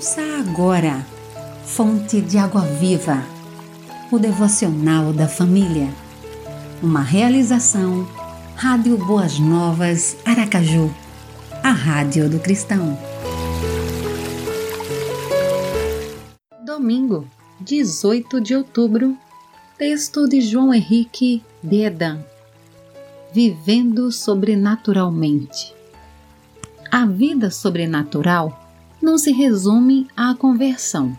Ouça agora, Fonte de Água Viva, o devocional da família. Uma realização, Rádio Boas Novas, Aracaju, a Rádio do Cristão. Domingo, 18 de outubro, texto de João Henrique Dedan. Vivendo sobrenaturalmente. A vida sobrenatural não se resume à conversão.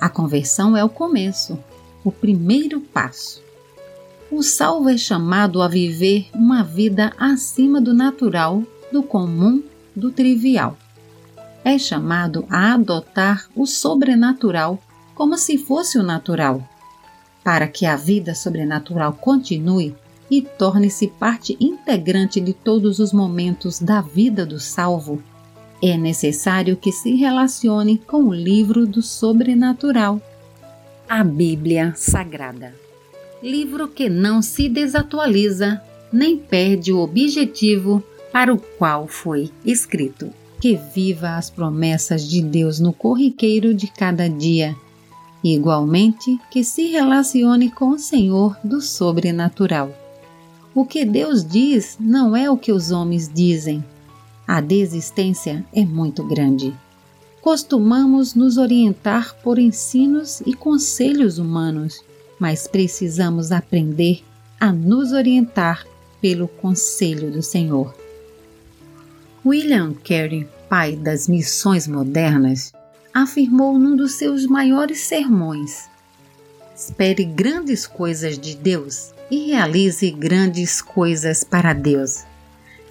A conversão é o começo, o primeiro passo. O salvo é chamado a viver uma vida acima do natural, do comum, do trivial. É chamado a adotar o sobrenatural como se fosse o natural. Para que a vida sobrenatural continue e torne-se parte integrante de todos os momentos da vida do salvo, é necessário que se relacione com o livro do sobrenatural, a Bíblia Sagrada. Livro que não se desatualiza nem perde o objetivo para o qual foi escrito. Que viva as promessas de Deus no corriqueiro de cada dia. Igualmente, que se relacione com o Senhor do sobrenatural. O que Deus diz não é o que os homens dizem, a desistência é muito grande. Costumamos nos orientar por ensinos e conselhos humanos, mas precisamos aprender a nos orientar pelo conselho do Senhor. William Carey, pai das missões modernas, afirmou num dos seus maiores sermões: Espere grandes coisas de Deus e realize grandes coisas para Deus.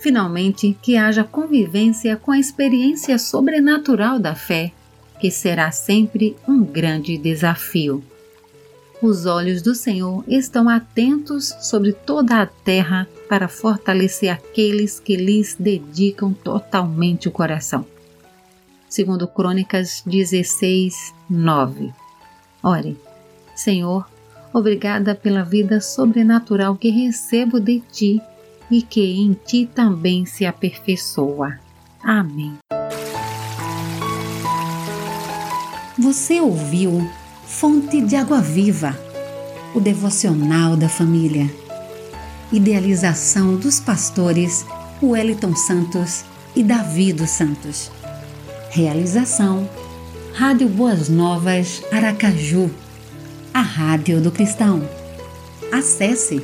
Finalmente, que haja convivência com a experiência sobrenatural da fé, que será sempre um grande desafio. Os olhos do Senhor estão atentos sobre toda a terra para fortalecer aqueles que lhes dedicam totalmente o coração. Segundo Crônicas 16, 9. Ore, Senhor, obrigada pela vida sobrenatural que recebo de Ti e que em ti também se aperfeiçoa. Amém. Você ouviu Fonte de Água Viva, o devocional da família. Idealização dos pastores Wellington Santos e Davi dos Santos. Realização Rádio Boas Novas Aracaju, a Rádio do Cristão. Acesse